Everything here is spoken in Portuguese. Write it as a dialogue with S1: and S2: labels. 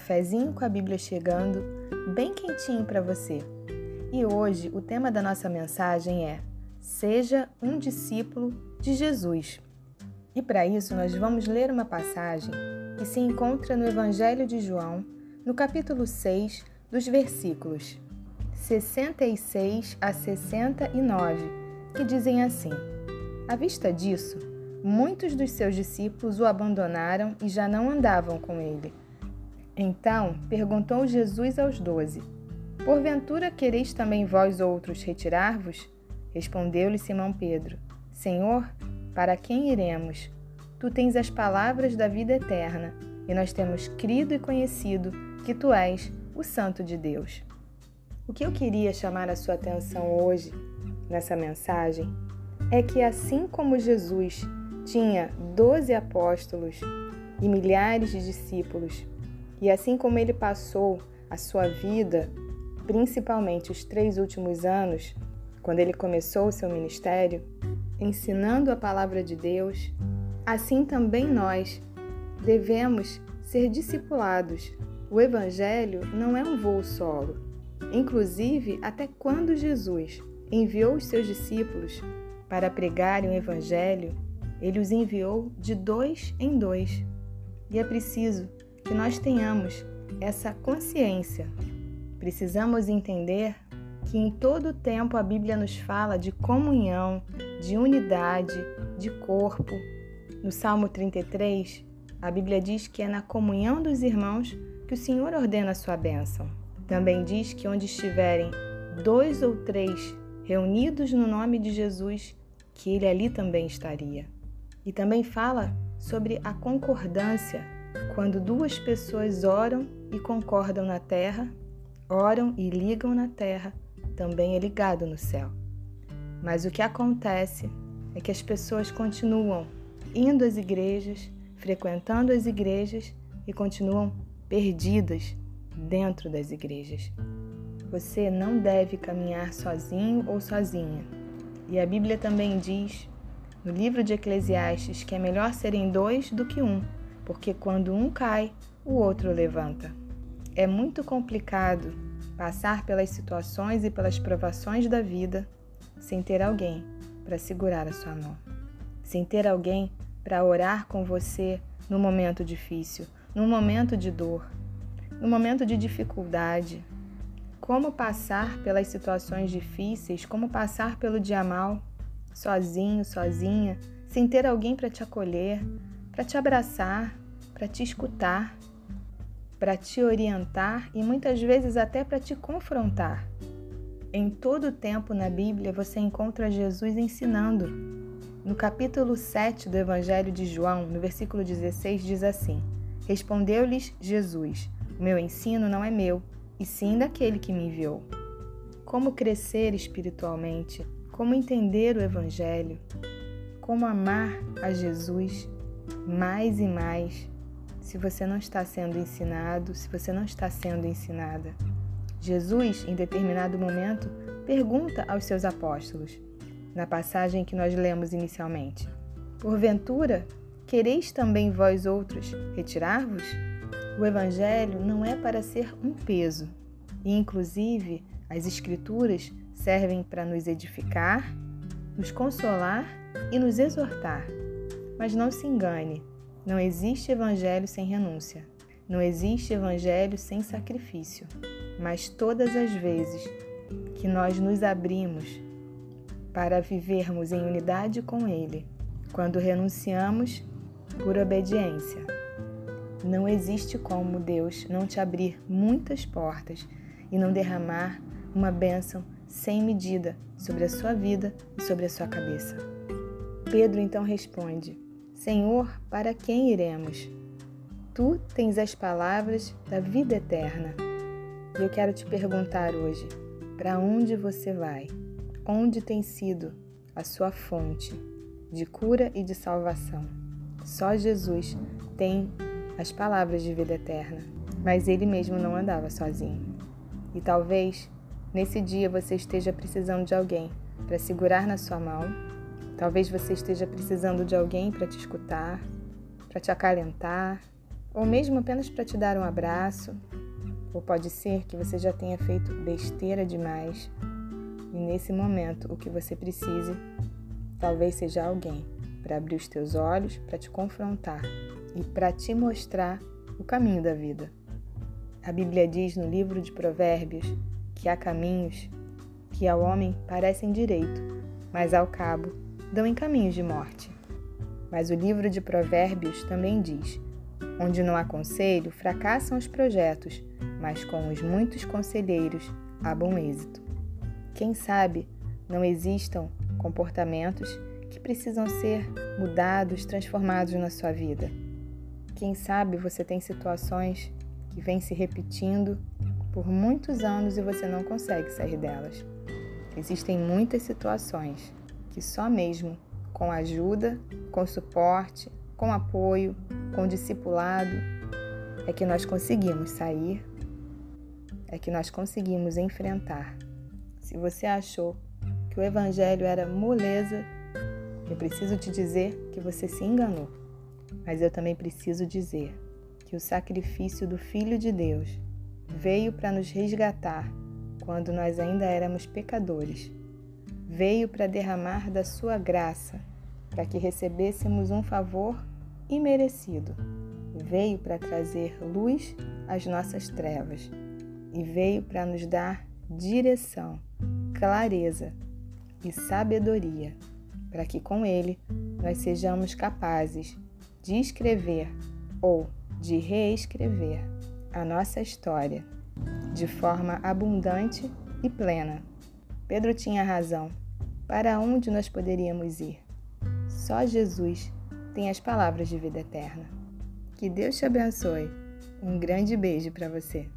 S1: cafezinho com a Bíblia chegando, bem quentinho para você. E hoje o tema da nossa mensagem é: Seja um discípulo de Jesus. E para isso nós vamos ler uma passagem que se encontra no Evangelho de João, no capítulo 6, dos versículos 66 a 69, que dizem assim: À vista disso, muitos dos seus discípulos o abandonaram e já não andavam com ele. Então perguntou Jesus aos doze: Porventura quereis também vós outros retirar-vos? Respondeu-lhe Simão Pedro: Senhor, para quem iremos? Tu tens as palavras da vida eterna, e nós temos crido e conhecido que tu és o Santo de Deus. O que eu queria chamar a sua atenção hoje, nessa mensagem, é que assim como Jesus tinha doze apóstolos e milhares de discípulos, e assim como ele passou a sua vida, principalmente os três últimos anos, quando ele começou o seu ministério, ensinando a palavra de Deus, assim também nós devemos ser discipulados. O Evangelho não é um voo solo. Inclusive, até quando Jesus enviou os seus discípulos para pregarem o Evangelho, ele os enviou de dois em dois. E é preciso que nós tenhamos essa consciência. Precisamos entender que em todo tempo a Bíblia nos fala de comunhão, de unidade, de corpo. No Salmo 33, a Bíblia diz que é na comunhão dos irmãos que o Senhor ordena a sua bênção. Também diz que onde estiverem dois ou três reunidos no nome de Jesus, que ele ali também estaria. E também fala sobre a concordância, quando duas pessoas oram e concordam na terra, oram e ligam na terra, também é ligado no céu. Mas o que acontece é que as pessoas continuam indo às igrejas, frequentando as igrejas e continuam perdidas dentro das igrejas. Você não deve caminhar sozinho ou sozinha. E a Bíblia também diz, no livro de Eclesiastes, que é melhor serem dois do que um, porque quando um cai, o outro levanta. É muito complicado passar pelas situações e pelas provações da vida sem ter alguém para segurar a sua mão, sem ter alguém para orar com você no momento difícil, no momento de dor, no momento de dificuldade. Como passar pelas situações difíceis, como passar pelo dia mal, sozinho, sozinha, sem ter alguém para te acolher, para te abraçar, para te escutar, para te orientar e muitas vezes até para te confrontar. Em todo o tempo na Bíblia você encontra Jesus ensinando. No capítulo 7 do Evangelho de João, no versículo 16, diz assim: Respondeu-lhes Jesus: Meu ensino não é meu, e sim daquele que me enviou. Como crescer espiritualmente? Como entender o Evangelho? Como amar a Jesus mais e mais se você não está sendo ensinado, se você não está sendo ensinada? Jesus, em determinado momento, pergunta aos seus apóstolos, na passagem que nós lemos inicialmente: Porventura, quereis também vós outros retirar-vos? O Evangelho não é para ser um peso, e inclusive as Escrituras servem para nos edificar, nos consolar e nos exortar. Mas não se engane, não existe Evangelho sem renúncia, não existe Evangelho sem sacrifício mas todas as vezes que nós nos abrimos para vivermos em unidade com Ele, quando renunciamos por obediência, não existe como Deus não te abrir muitas portas e não derramar uma bênção sem medida sobre a sua vida e sobre a sua cabeça. Pedro então responde: Senhor, para quem iremos? Tu tens as palavras da vida eterna. E eu quero te perguntar hoje: para onde você vai? Onde tem sido a sua fonte de cura e de salvação? Só Jesus tem as palavras de vida eterna, mas ele mesmo não andava sozinho. E talvez nesse dia você esteja precisando de alguém para segurar na sua mão, talvez você esteja precisando de alguém para te escutar, para te acalentar, ou mesmo apenas para te dar um abraço, ou pode ser que você já tenha feito besteira demais e nesse momento o que você precise talvez seja alguém para abrir os teus olhos, para te confrontar e para te mostrar o caminho da vida. A Bíblia diz no livro de Provérbios que há caminhos que ao homem parecem direito, mas ao cabo dão em caminhos de morte. Mas o livro de Provérbios também diz: onde não há conselho, fracassam os projetos, mas com os muitos conselheiros há bom êxito. Quem sabe não existam comportamentos que precisam ser mudados, transformados na sua vida. Quem sabe você tem situações que vêm se repetindo por muitos anos e você não consegue sair delas. Existem muitas situações que só mesmo com ajuda, com suporte, com apoio, com discipulado, é que nós conseguimos sair, é que nós conseguimos enfrentar. Se você achou que o Evangelho era moleza, eu preciso te dizer que você se enganou. Mas eu também preciso dizer que o sacrifício do Filho de Deus veio para nos resgatar quando nós ainda éramos pecadores. Veio para derramar da sua graça, para que recebêssemos um favor imerecido. Veio para trazer luz às nossas trevas e veio para nos dar direção, clareza e sabedoria, para que com ele nós sejamos capazes de escrever ou de reescrever a nossa história de forma abundante e plena. Pedro tinha razão. Para onde nós poderíamos ir? Só Jesus tem as palavras de vida eterna. Que Deus te abençoe. Um grande beijo para você.